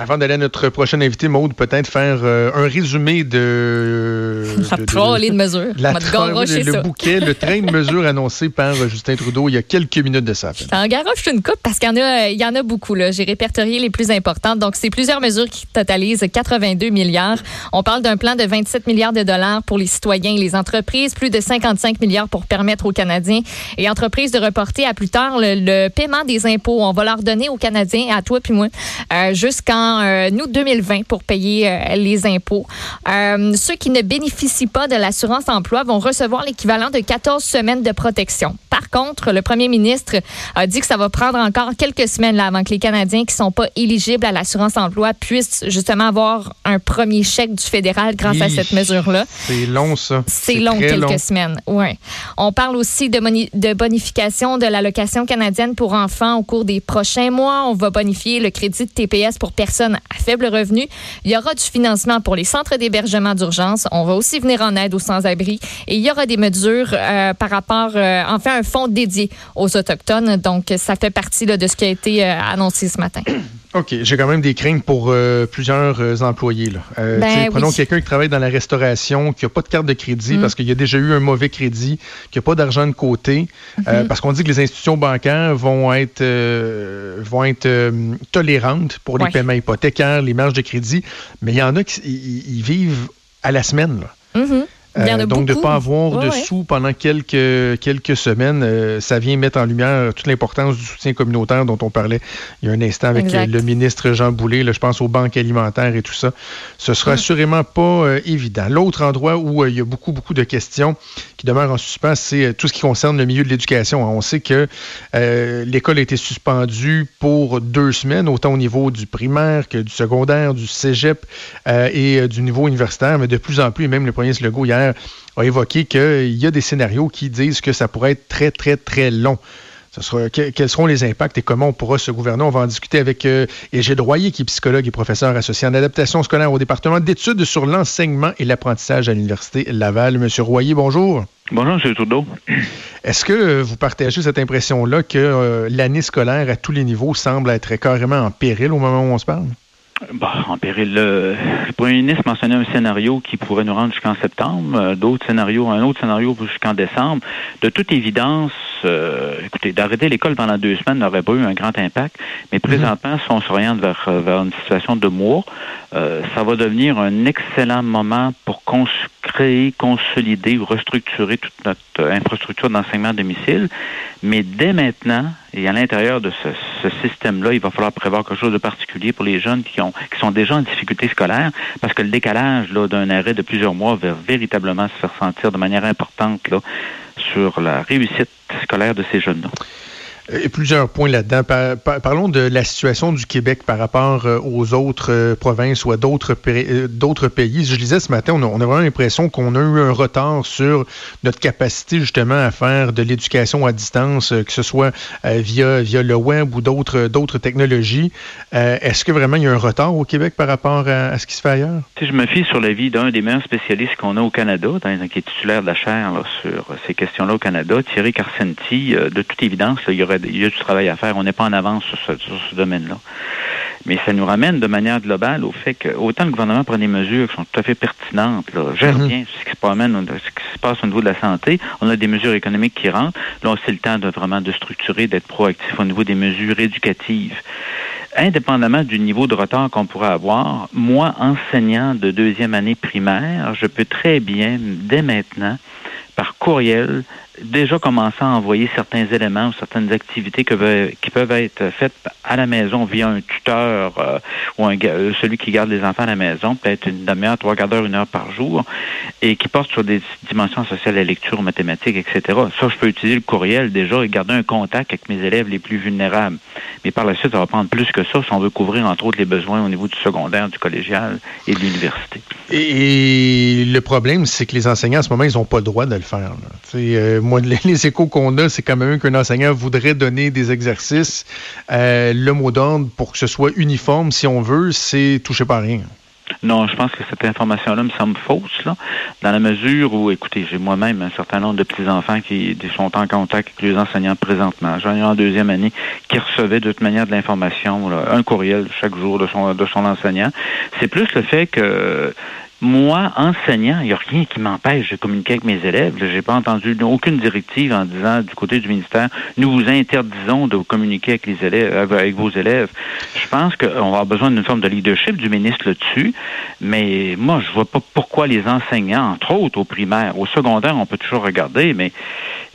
Avant d'aller à notre prochain invité, Maude, peut-être faire euh, un résumé de... La de, trolley de mesures. La garoché le ça. bouquet, le train de mesures annoncé par euh, Justin Trudeau il y a quelques minutes de ça. T'en garoches une coupe parce qu'il y en a, il y en a beaucoup. Là. J'ai répertorié les plus importantes. Donc, c'est plusieurs mesures qui totalisent 82 milliards. On parle d'un plan de 27 milliards de dollars pour les citoyens et les entreprises, plus de 55 milliards pour permettre aux Canadiens et entreprises de reporter à plus tard le, le paiement des impôts. On va leur donner aux Canadiens, à toi puis moi, euh, jusqu'en euh, août 2020 pour payer euh, les impôts. Euh, ceux qui ne bénéficient pas de l'assurance emploi vont recevoir l'équivalent de 14 semaines de protection. Par contre, le premier ministre a dit que ça va prendre encore quelques semaines là, avant que les Canadiens qui sont pas éligibles à l'assurance emploi puissent justement avoir un premier chèque du fédéral grâce à cette mesure-là. C'est long, ça. C'est long, quelques long. semaines. Ouais. On parle aussi de bonification de l'allocation canadienne pour enfants au cours des prochains mois. On va bonifier le crédit de TPS pour personnes à faible revenu. Il y aura du financement pour les centres d'hébergement d'urgence. On va aussi venir en aide aux sans-abri. Et il y aura des mesures euh, par rapport, euh, enfin, un fonds dédié aux Autochtones. Donc, ça fait partie de ce qui a été euh, annoncé ce matin. OK, j'ai quand même des craintes pour euh, plusieurs euh, employés. Là. Euh, Ben prenons oui. quelqu'un qui travaille dans la restauration, qui n'a pas de carte de crédit Mm. parce qu'il y a déjà eu un mauvais crédit, qui n'a pas d'argent de côté, Mm-hmm. parce qu'on dit que les institutions bancaires vont être, vont être tolérantes pour les Ouais. paiements hypothécaires, les marges de crédit, mais il y en a qui vivent à la semaine. là. Mhm. Euh, donc, de ne pas avoir de Ouais, sous pendant quelques, quelques semaines, euh, ça vient mettre en lumière toute l'importance du soutien communautaire dont on parlait il y a un instant avec Exact. euh, le ministre Jean Boulet. là, je pense aux banques alimentaires et tout ça. Ce sera Mm. assurément pas euh, évident. L'autre endroit où il y a beaucoup, beaucoup de questions qui demeurent en suspens, c'est tout ce qui concerne le milieu de l'éducation. On sait que l'école a été suspendue pour deux semaines, autant au niveau du primaire que du secondaire, du cégep et du niveau universitaire, mais de plus en plus, et même le premier Legault hier a évoqué qu'il y a des scénarios qui disent que ça pourrait être très, très, très long. Ce sera, que- quels seront les impacts et comment on pourra se gouverner? On va en discuter avec euh, Royer, qui est psychologue et professeur associé en adaptation scolaire au département d'études sur l'enseignement et l'apprentissage à l'Université Laval. Monsieur Royer, bonjour. Bonjour, M. Trudeau. Est-ce que vous partagez cette impression-là que euh, l'année scolaire à tous les niveaux semble être carrément en péril au moment où on se parle? Bon, en péril, le, le premier ministre mentionnait un scénario qui pourrait nous rendre jusqu'en septembre, euh, d'autres scénarios, un autre scénario jusqu'en décembre. De toute évidence, euh, écoutez, d'arrêter l'école pendant deux semaines n'aurait pas eu un grand impact, mais présentement, si on s'oriente vers, euh, vers une situation de mois, euh, ça va devenir un excellent moment pour créer, consolider ou restructurer toute notre euh, infrastructure d'enseignement à domicile. Mais dès maintenant, et à l'intérieur de ce, système-là, il va falloir prévoir quelque chose de particulier pour les jeunes qui, ont, qui sont déjà en difficulté scolaire, parce que le décalage d'un arrêt de plusieurs mois va véritablement se faire sentir de manière importante sur la réussite scolaire de ces jeunes-là. Euh, plusieurs points là-dedans. Par- par- parlons de la situation du Québec par rapport euh, aux autres euh, provinces ou à d'autres euh, pays. Je lisais ce matin, on a, vraiment l'impression qu'on a eu un retard sur notre capacité justement à faire de l'éducation à distance, que ce soit via, le web ou d'autres technologies. Est-ce que vraiment il y a un retard au Québec par rapport à, ce qui se fait ailleurs? Si je me fie sur l'avis d'un des meilleurs spécialistes qu'on a au Canada, dans- qui est titulaire de la chaire sur ces questions-là au Canada, Thierry Carcenti, de toute évidence, il, y aurait, il y a du travail à faire. On n'est pas en avance sur ce, sur ce domaine-là. Mais ça nous ramène de manière globale au fait que autant le gouvernement prend des mesures qui sont tout à fait pertinentes, là, gère Mhm. bien ce qui, se passe, ce qui se passe au niveau de la santé, on a des mesures économiques qui rentrent. Là, c'est le temps de vraiment de structurer, d'être proactif au niveau des mesures éducatives indépendamment du niveau de retard qu'on pourrait avoir, moi, enseignant de deuxième année primaire, je peux très bien, dès maintenant, par courriel déjà commencer à envoyer certains éléments ou certaines activités qui peuvent être faites à la maison via un tuteur euh, ou un, euh, celui qui garde les enfants à la maison, peut-être une demi-heure, trois quarts d'heure, une heure par jour, et qui porte sur des dimensions sociales, la lecture, mathématiques, etc. Ça, je peux utiliser le courriel déjà et garder un contact avec mes élèves les plus vulnérables. Mais par la suite, ça va prendre plus que ça si on veut couvrir, entre autres, les besoins au niveau du secondaire, du collégial et de l'université. Et, le problème, c'est que les enseignants, à ce moment, ils n'ont pas le droit de le faire. Euh, moi, les échos qu'on a, c'est quand même qu'un enseignant voudrait donner des exercices. Euh, le mot d'ordre, pour que ce soit uniforme, si on veut, c'est toucher pas rien. Non, je pense que cette information-là me semble fausse, dans la mesure où, écoutez, j'ai moi-même un certain nombre de petits-enfants qui sont en contact avec les enseignants présentement. J'en ai en deuxième année qui recevaient de toute manière de l'information, un courriel chaque jour de son enseignant. C'est plus le fait que moi, enseignant, il n'y a rien qui m'empêche de communiquer avec mes élèves. Je n'ai pas entendu aucune directive en disant du côté du ministère, nous vous interdisons de communiquer avec les élèves, euh, avec vos élèves. Je pense qu'on va avoir besoin d'une forme de leadership du ministre là-dessus, mais moi, je vois pas pourquoi les enseignants, entre autres au primaire, au secondaire, on peut toujours regarder, mais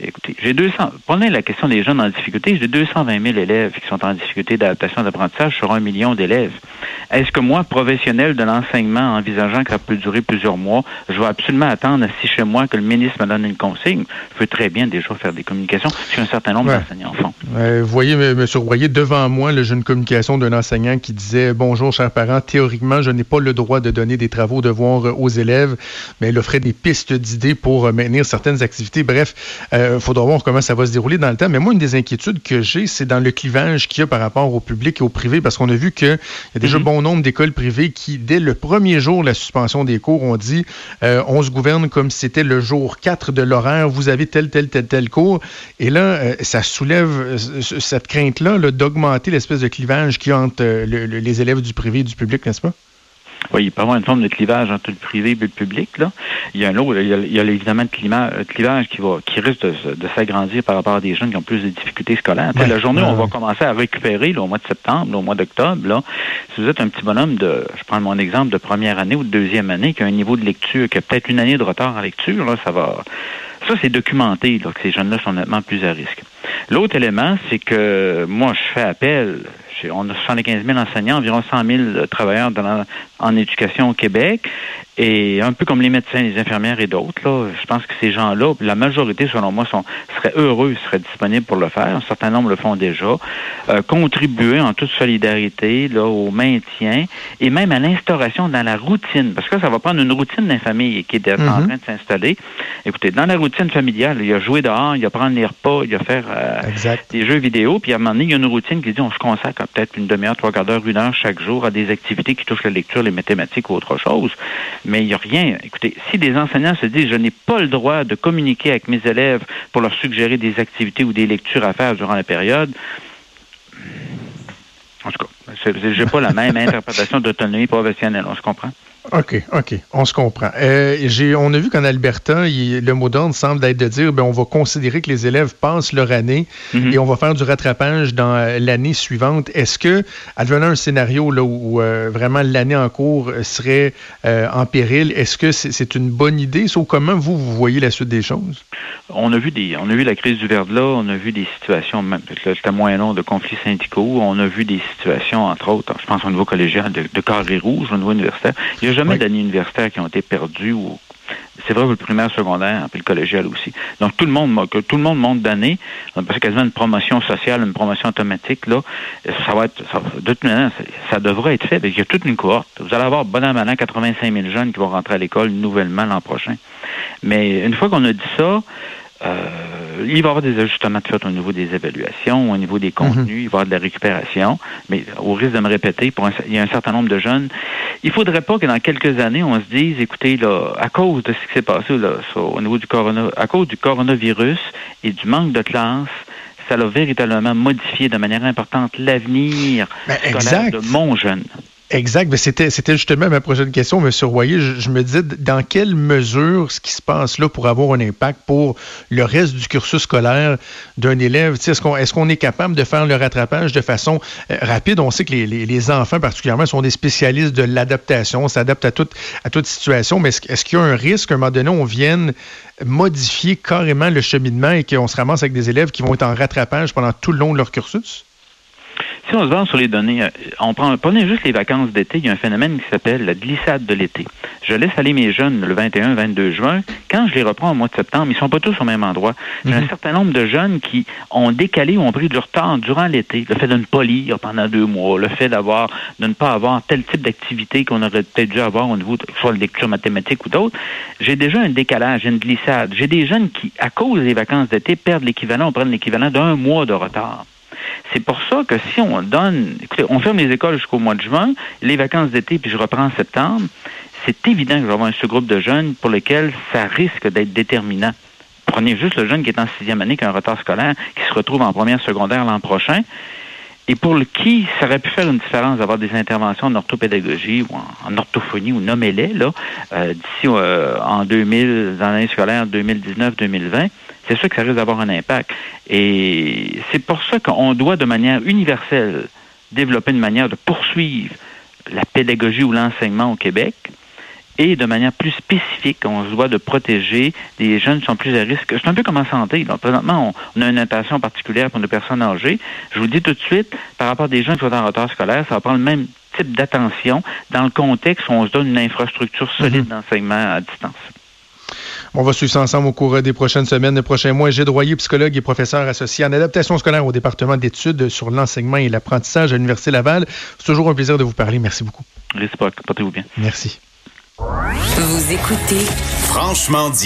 écoutez, j'ai 200, prenez la question des jeunes en difficulté, j'ai 220 000 élèves qui sont en difficulté d'adaptation d'apprentissage sur un million d'élèves. Est-ce que moi, professionnel de l'enseignement, envisageant que peut durer plusieurs mois, je vais absolument attendre si chez moi que le ministre me donne une consigne? Je peux très bien déjà faire des communications sur un certain nombre d'enseignants font. vous voyez, M. Royer, devant moi, j'ai une communication d'un enseignant qui disait Bonjour, chers parents, théoriquement, je n'ai pas le droit de donner des travaux, devoirs aux élèves, mais il offrait des pistes d'idées pour maintenir certaines activités. Bref, il euh, faudra voir comment ça va se dérouler dans le temps. Mais moi, une des inquiétudes que j'ai, c'est dans le clivage qu'il y a par rapport au public et au privé, parce qu'on a vu qu'il y a déjà mhm. bon nombre d'écoles privées qui, dès le premier jour de la suspension des cours, ont dit euh, on se gouverne comme si c'était le jour 4 de l'horaire, vous avez tel, tel, tel, tel cours. Et là, euh, ça soulève cette crainte-là d'augmenter l'espèce de clivage qui entre les élèves du privé et du public, n'est-ce pas? Oui, il peut y avoir une forme de clivage entre le privé et le public. Là. Il y a un autre, il y a, évidemment le clivage qui va qui risque de, s'agrandir par rapport à des jeunes qui ont plus de difficultés scolaires. la journée on va commencer à récupérer au mois de septembre, au mois d'octobre, là, si vous êtes un petit bonhomme de, je prends mon exemple de première année ou de deuxième année, qui a un niveau de lecture, qui a peut-être une année de retard en lecture, là, ça va. Ça, c'est documenté là, que ces jeunes-là sont nettement plus à risque. L'autre élément, c'est que moi, je fais appel on a 75 000 enseignants, environ 100 000 travailleurs en éducation au Québec. Et un peu comme les médecins, les infirmières et d'autres, là, je pense que ces gens-là, la majorité, selon moi, sont, seraient heureux, seraient disponibles pour le faire. Un certain nombre le font déjà. Euh, contribuer en toute solidarité là, au maintien et même à l'instauration dans la routine. Parce que ça va prendre une routine d'un famille qui est en mm-hmm. train de s'installer. Écoutez, dans la routine familiale, il y a jouer dehors, il y a prendre les repas, il y a faire euh, des jeux vidéo. Puis à un moment donné, il y a une routine qui dit on se consacre peut-être une demi-heure, trois quarts d'heure, une heure chaque jour à des activités qui touchent la lecture, les mathématiques ou autre chose. Mais il n'y a rien. Écoutez, si des enseignants se disent je n'ai pas le droit de communiquer avec mes élèves pour leur suggérer des activités ou des lectures à faire durant la période, en tout cas, je n'ai pas la même interprétation d'autonomie professionnelle, on se comprend? OK, OK, on se comprend. Euh, on a vu qu'en Alberta, le mot d'ordre semble être de dire ben, on va considérer que les élèves passent leur année mhm. et on va faire du rattrapage dans euh, l'année suivante. Est-ce que, advenant un scénario là, où euh, vraiment l'année en cours serait en péril, est-ce que c'est une bonne idée? Ou comment vous, vous voyez la suite des choses? On a vu des, on a vu la crise du verre là, on a vu des situations, même c'était moyen long de conflits syndicaux, on a vu des situations, entre autres, je pense au niveau collégial, de, de carré rouge au niveau universitaire. Il jamais d'années universitaires qui ont été perdues ou c'est vrai pour le primaire, secondaire, puis le collégial aussi. Donc tout le monde, que tout le monde monte d'année, c'est quasiment une promotion sociale, une promotion automatique là. Ça va être, ça, de toute manière, ça devrait être fait. Il y a toute une cohorte. Vous allez avoir bon an, 85 000 jeunes qui vont rentrer à l'école nouvellement l'an prochain. Mais une fois qu'on a dit ça, euh, il va y avoir des ajustements de fait au niveau des évaluations, au niveau des contenus, il va y avoir de la récupération, mais au risque de me répéter, pour il y a un certain nombre de jeunes, il ne faudrait pas que dans quelques années, on se dise, écoutez, là, à cause de ce qui s'est passé là, au niveau du corona, à cause du coronavirus et du manque de classe, ça a véritablement modifié de manière importante l'avenir ben, de mon jeune. Exact. Mais c'était, c'était justement ma prochaine question, M. Royer. Je, me disais, dans quelle mesure ce qui se passe là pour avoir un impact pour le reste du cursus scolaire d'un élève? Est-ce qu'on, est-ce est capable de faire le rattrapage de façon euh, rapide? On sait que les, enfants, particulièrement, sont des spécialistes de l'adaptation, s'adaptent à toute, à toute situation. Mais est-ce, qu'il y a un risque qu'à un moment donné, on vienne modifier carrément le cheminement et qu'on se ramasse avec des élèves qui vont être en rattrapage pendant tout le long de leur cursus? Si on se base sur les données, euh, on prend, prenez juste les vacances d'été, il y a un phénomène qui s'appelle la glissade de l'été. Je laisse aller mes jeunes le 21-22 juin. Quand je les reprends au mois de septembre, ils sont pas tous au même endroit. J'ai un mhm. certain nombre de jeunes qui ont décalé ou ont pris du retard durant l'été. Le fait de ne pas lire pendant deux mois, le fait d'avoir, de ne pas avoir tel type d'activité qu'on aurait peut-être dû avoir au niveau de soit la lecture mathématique ou d'autres. J'ai déjà un décalage, une glissade. J'ai des jeunes qui, à cause des vacances d'été, perdent l'équivalent, prend l'équivalent d'un mois de retard. C'est pour ça que si on donne, écoutez, on ferme les écoles jusqu'au mois de juin, les vacances d'été, puis je reprends en septembre, c'est évident que je vais avoir un sous-groupe de jeunes pour lesquels ça risque d'être déterminant. Prenez juste le jeune qui est en sixième année, qui a un retard scolaire, qui se retrouve en première secondaire l'an prochain, et pour le qui ça aurait pu faire une différence d'avoir des interventions en orthopédagogie ou en, orthophonie ou nommez-les, là, euh, d'ici euh, en 2000, dans l'année scolaire 2019-2020, c'est sûr que ça risque d'avoir un impact. Et c'est pour ça qu'on doit de manière universelle développer une manière de poursuivre la pédagogie ou l'enseignement au Québec. Et de manière plus spécifique, on se doit de protéger des jeunes qui sont plus à risque. C'est un peu comme en santé. Donc, présentement, on, a une intention particulière pour nos personnes âgées. Je vous dis tout de suite, par rapport à des jeunes qui sont en retard scolaire, ça va prendre le même type d'attention dans le contexte où on se donne une infrastructure solide mm-hmm. d'enseignement à distance. On va suivre ça ensemble au cours des prochaines semaines, des prochains mois. Gilles Droyer, psychologue et professeur associé en adaptation scolaire au département d'études sur l'enseignement et l'apprentissage à l'Université Laval. C'est toujours un plaisir de vous parler. Merci beaucoup. Réciproque. Portez-vous bien. Merci. Vous écoutez Franchement dit.